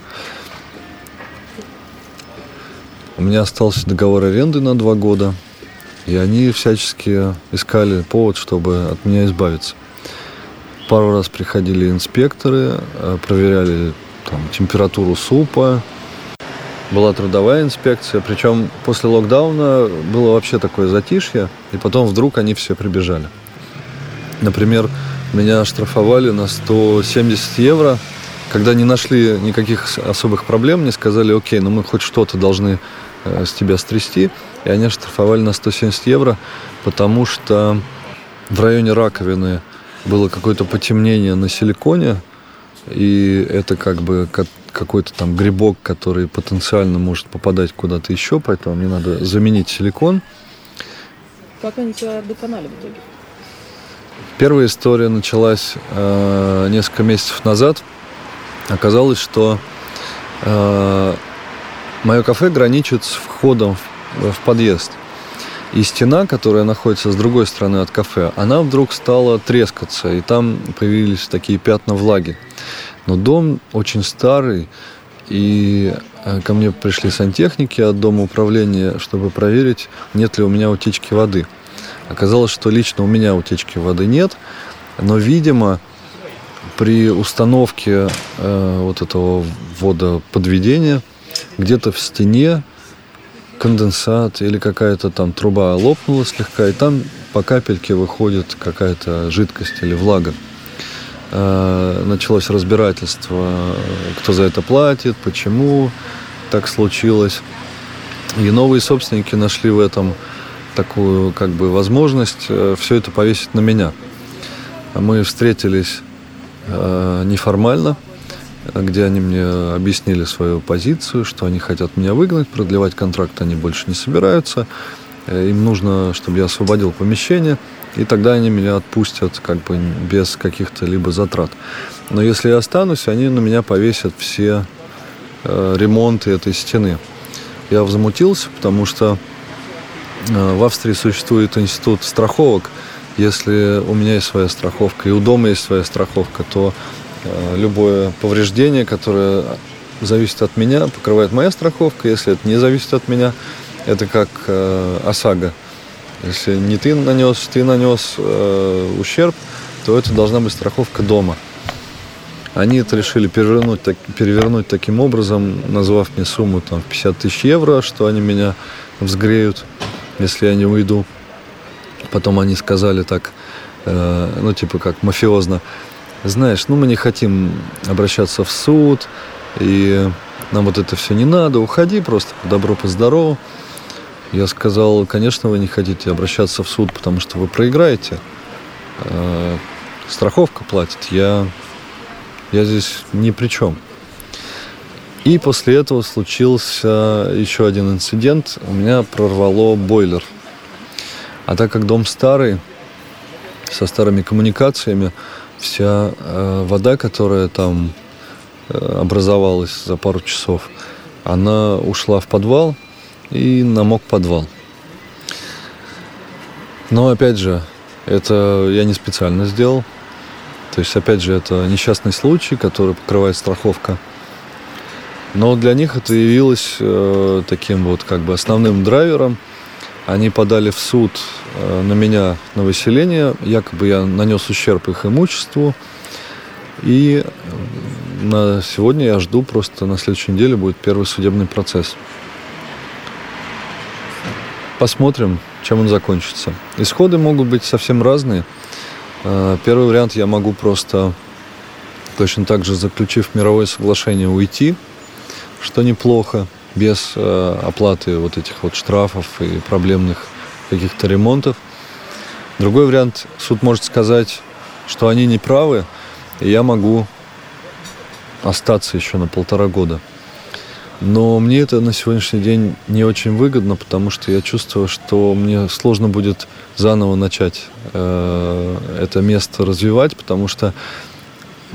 У меня остался договор аренды на два года, и они всячески искали повод, чтобы от меня избавиться. Пару раз приходили инспекторы, э, проверяли там, температуру супа, была трудовая инспекция, причем после локдауна было вообще такое затишье, и потом вдруг они все прибежали. Например, меня штрафовали на 170 евро, когда не нашли никаких особых проблем, мне сказали, окей, ну мы хоть что-то должны э, с тебя стрясти, и они штрафовали на 170 евро, потому что в районе раковины было какое-то потемнение на силиконе, и это как бы какой-то там грибок, который потенциально может попадать куда-то еще, поэтому мне надо заменить силикон. Как они тебя доконали в итоге? Первая история началась э, несколько месяцев назад. Оказалось, что э, мое кафе граничит с входом в, в подъезд. И стена, которая находится с другой стороны от кафе, она вдруг стала трескаться, и там появились такие пятна влаги. Но дом очень старый, и э, ко мне пришли сантехники от дома управления, чтобы проверить, нет ли у меня утечки воды. Оказалось, что лично у меня утечки воды нет, но, видимо, при установке э, вот этого водоподведения где-то в стене конденсат или какая-то там труба лопнула слегка, и там по капельке выходит какая-то жидкость или влага. Э, началось разбирательство, кто за это платит, почему так случилось. И новые собственники нашли в этом такую как бы возможность э, все это повесить на меня. Мы встретились э, неформально, где они мне объяснили свою позицию, что они хотят меня выгнать, продлевать контракт они больше не собираются. Им нужно, чтобы я освободил помещение – и тогда они меня отпустят как бы без каких-то либо затрат. Но если я останусь, они на меня повесят все э, ремонты этой стены. Я возмутился, потому что э, в Австрии существует институт страховок. Если у меня есть своя страховка и у дома есть своя страховка, то э, любое повреждение, которое зависит от меня, покрывает моя страховка. Если это не зависит от меня, это как э, ОСАГО – если не ты нанес, ты нанес э, ущерб, то это должна быть страховка дома. Они это решили перевернуть, так, перевернуть таким образом, назвав мне сумму там, 50 тысяч евро, что они меня взгреют, если я не уйду. Потом они сказали так, э, ну типа как мафиозно, знаешь, ну мы не хотим обращаться в суд, и нам вот это все не надо, уходи просто по добру, по. Я сказал, конечно, вы не хотите обращаться в суд, потому что вы проиграете. Э, страховка платит. Я, я здесь ни при чем. И после этого случился еще один инцидент. У меня прорвало бойлер. А так как дом старый, со старыми коммуникациями, вся э, вода, которая там э, образовалась за пару часов, она ушла в подвал, и намок подвал. Но опять же, это я не специально сделал. То есть, опять же, это несчастный случай, который покрывает страховка. Но для них это явилось э, таким вот как бы основным драйвером. Они подали в суд э, на меня на выселение. Якобы я нанес ущерб их имуществу. И на сегодня я жду просто на следующей неделе будет первый судебный процесс. Посмотрим, чем он закончится. Исходы могут быть совсем разные. Э, первый вариант я могу просто точно так же, заключив мировое соглашение, уйти, что неплохо, без э, оплаты вот этих вот штрафов и проблемных каких-то ремонтов. Другой вариант, суд может сказать, что они не правы, и я могу остаться еще на полтора года. Но мне это на сегодняшний день не очень выгодно, потому что я чувствую, что мне сложно будет заново начать э, это место развивать, потому что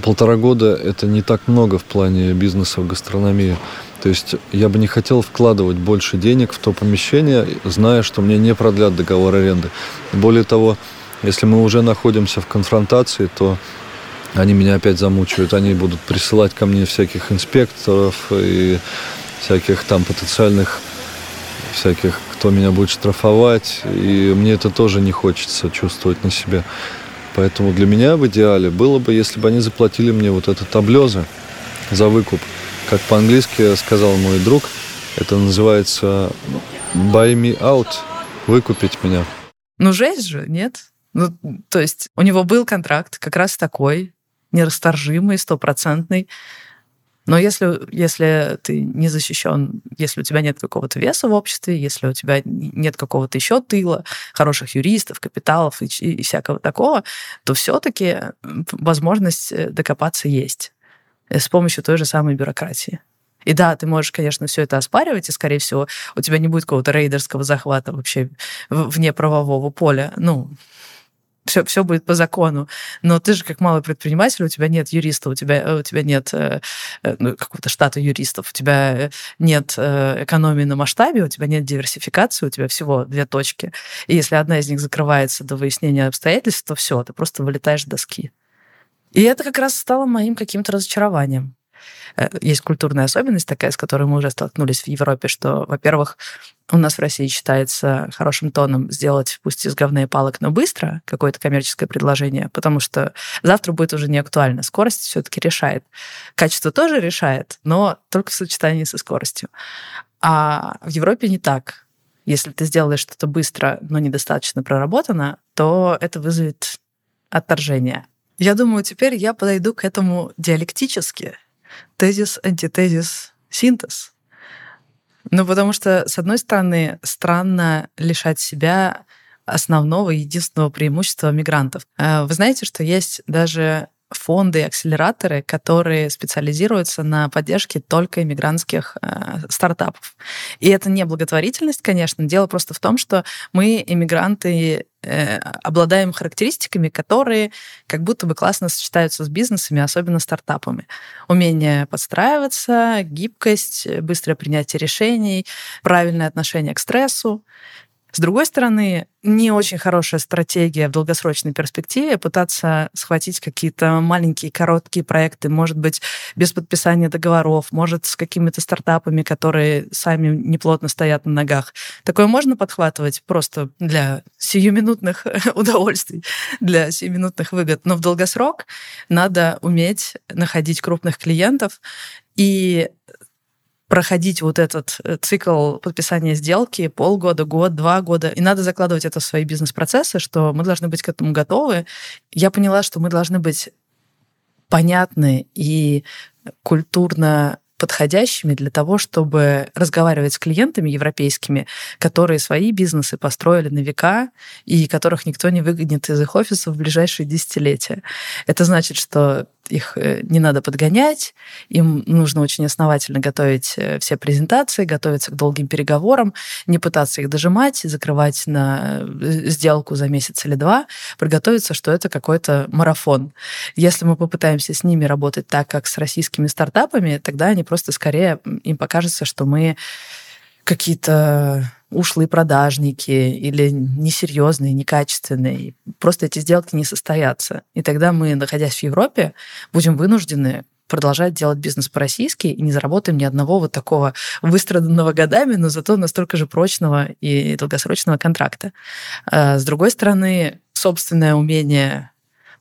полтора года это не так много в плане бизнеса в гастрономии. То есть я бы не хотел вкладывать больше денег в то помещение, зная, что мне не продлят договор аренды. Более того, если мы уже находимся в конфронтации, то они меня опять замучают, они будут присылать ко мне всяких инспекторов и всяких там потенциальных всяких, кто меня будет штрафовать, и мне это тоже не хочется чувствовать на себе. Поэтому для меня в идеале было бы, если бы они заплатили мне вот это таблезы за выкуп. Как по-английски сказал мой друг, это называется buy me out, выкупить меня. Ну, жесть же, нет? Ну, то есть у него был контракт как раз такой, нерасторжимый, стопроцентный. Но если, если ты не защищен, если у тебя нет какого-то веса в обществе, если у тебя нет какого-то еще тыла, хороших юристов, капиталов и, и всякого такого, то все-таки возможность э, докопаться есть э, с помощью той же самой бюрократии. И да, ты можешь, конечно, все это оспаривать, и, скорее всего, у тебя не будет какого-то рейдерского захвата вообще вне правового поля. Ну, все, все будет по закону. Но ты же как малый предприниматель, у тебя нет юриста, у тебя, у тебя нет э, э ну, какого-то штата юристов, у тебя э, нет экономии на масштабе, у тебя нет диверсификации, у тебя всего две точки. И если одна из них закрывается до выяснения обстоятельств, то все, ты просто вылетаешь с доски. И это как раз стало моим каким-то разочарованием. Э, есть культурная особенность такая, с которой мы уже столкнулись в Европе, что, во-первых, у нас в России считается хорошим тоном сделать, пусть из говна и палок, но быстро какое-то коммерческое предложение, потому что завтра будет уже не актуально. Скорость все-таки решает. Качество тоже решает, но только в сочетании со скоростью. А в Европе не так. Если ты сделаешь что-то быстро, но недостаточно проработано, то это вызовет отторжение. Я думаю, теперь я подойду к этому диалектически тезис, антитезис, синтез. Ну, потому что, с одной стороны, странно лишать себя основного, единственного преимущества мигрантов. Э, вы знаете, что есть даже фонды, акселераторы, которые специализируются на поддержке только иммигрантских э, стартапов. И это не благотворительность, конечно. Дело просто в том, что мы, иммигранты, э, обладаем характеристиками, которые как будто бы классно сочетаются с бизнесами, особенно стартапами. Умение подстраиваться, гибкость, быстрое принятие решений, правильное отношение к стрессу. С другой стороны, не очень хорошая стратегия в долгосрочной перспективе пытаться схватить какие-то маленькие, короткие проекты, может быть, без подписания договоров, может, с какими-то стартапами, которые сами неплотно стоят на ногах. Такое можно подхватывать просто для сиюминутных удовольствий, для сиюминутных выгод. Но в долгосрок надо уметь находить крупных клиентов и проходить вот этот э, цикл подписания сделки полгода, год, два года. И надо закладывать это в свои бизнес-процессы, что мы должны быть к этому готовы. Я поняла, что мы должны быть понятны и культурно подходящими для того, чтобы разговаривать с клиентами европейскими, которые свои бизнесы построили на века и которых никто не выгонит из их офисов в ближайшие десятилетия. Это значит, что их э, не надо подгонять, им нужно очень основательно готовить э, все презентации, готовиться к долгим переговорам, не пытаться их дожимать, закрывать на э, сделку за месяц или два, приготовиться, что это какой-то марафон. Если мы попытаемся с ними работать так, как с российскими стартапами, тогда они просто скорее, им покажется, что мы какие-то ушлые продажники или несерьезные, некачественные. Просто эти сделки не состоятся. И тогда мы, находясь в Европе, будем вынуждены продолжать делать бизнес по-российски и не заработаем ни одного вот такого выстраданного годами, но зато настолько же прочного и долгосрочного контракта. А с другой стороны, собственное умение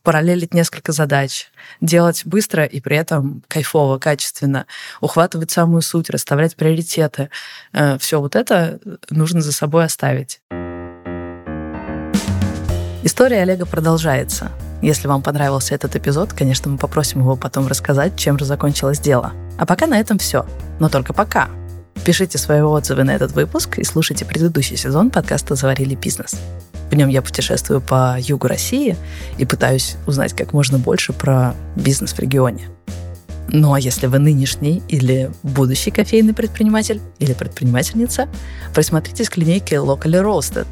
параллелить несколько задач, делать быстро и при этом кайфово, качественно, ухватывать самую суть, расставлять приоритеты. Э, Все вот это нужно за собой оставить. История Олега продолжается. Если вам понравился этот эпизод, конечно, мы попросим его потом рассказать, чем же закончилось дело. А пока на этом все. Но только пока. Пишите свои отзывы на этот выпуск и слушайте предыдущий сезон подкаста «Заварили бизнес». В нем я путешествую по югу России и пытаюсь узнать как можно больше про бизнес в регионе. Ну а если вы нынешний или будущий кофейный предприниматель или предпринимательница, присмотритесь к линейке Locally Roasted.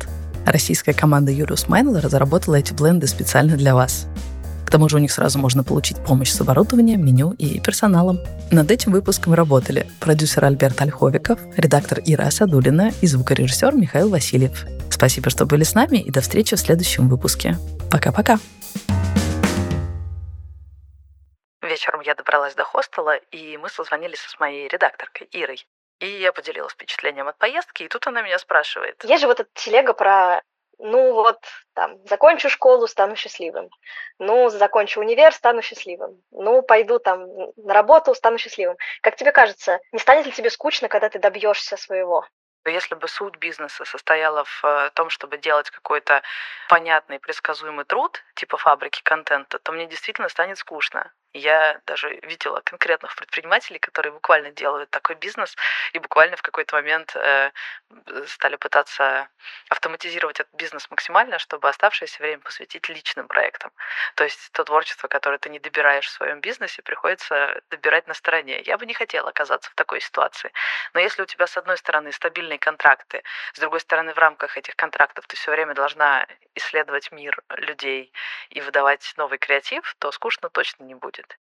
Российская команда Юлиус Майнл разработала эти бленды специально для вас. К тому же у них сразу можно получить помощь с оборудованием, меню и персоналом. Над этим выпуском работали продюсер Альберт Ольховиков, редактор Ира Асадулина и звукорежиссер Михаил Васильев. Спасибо, что были с нами, и до встречи в следующем выпуске. Пока-пока. Вечером я добралась до хостела, и мы созвонились с моей редакторкой Ирой. И я поделилась впечатлением от поездки, и тут она меня спрашивает. Есть же вот эта телега про ну вот, там, закончу школу, стану счастливым. Ну, закончу универ, стану счастливым. Ну, пойду там на работу, стану счастливым. Как тебе кажется, не станет ли тебе скучно, когда ты добьешься своего? Если бы суть бизнеса состояла в э, том, чтобы делать какой-то понятный, предсказуемый труд, типа фабрики контента, то мне действительно станет скучно. Я даже видела конкретных предпринимателей, которые буквально делают такой бизнес и буквально в какой-то момент э, стали пытаться автоматизировать этот бизнес максимально, чтобы оставшееся время посвятить личным проектам. То есть то творчество, которое ты не добираешь в своем бизнесе, приходится добирать на стороне. Я бы не хотела оказаться в такой ситуации. Но если у тебя, с одной стороны, стабильные контракты, с другой стороны, в рамках этих контрактов ты все время должна исследовать мир людей и выдавать новый креатив, то скучно точно не будет. it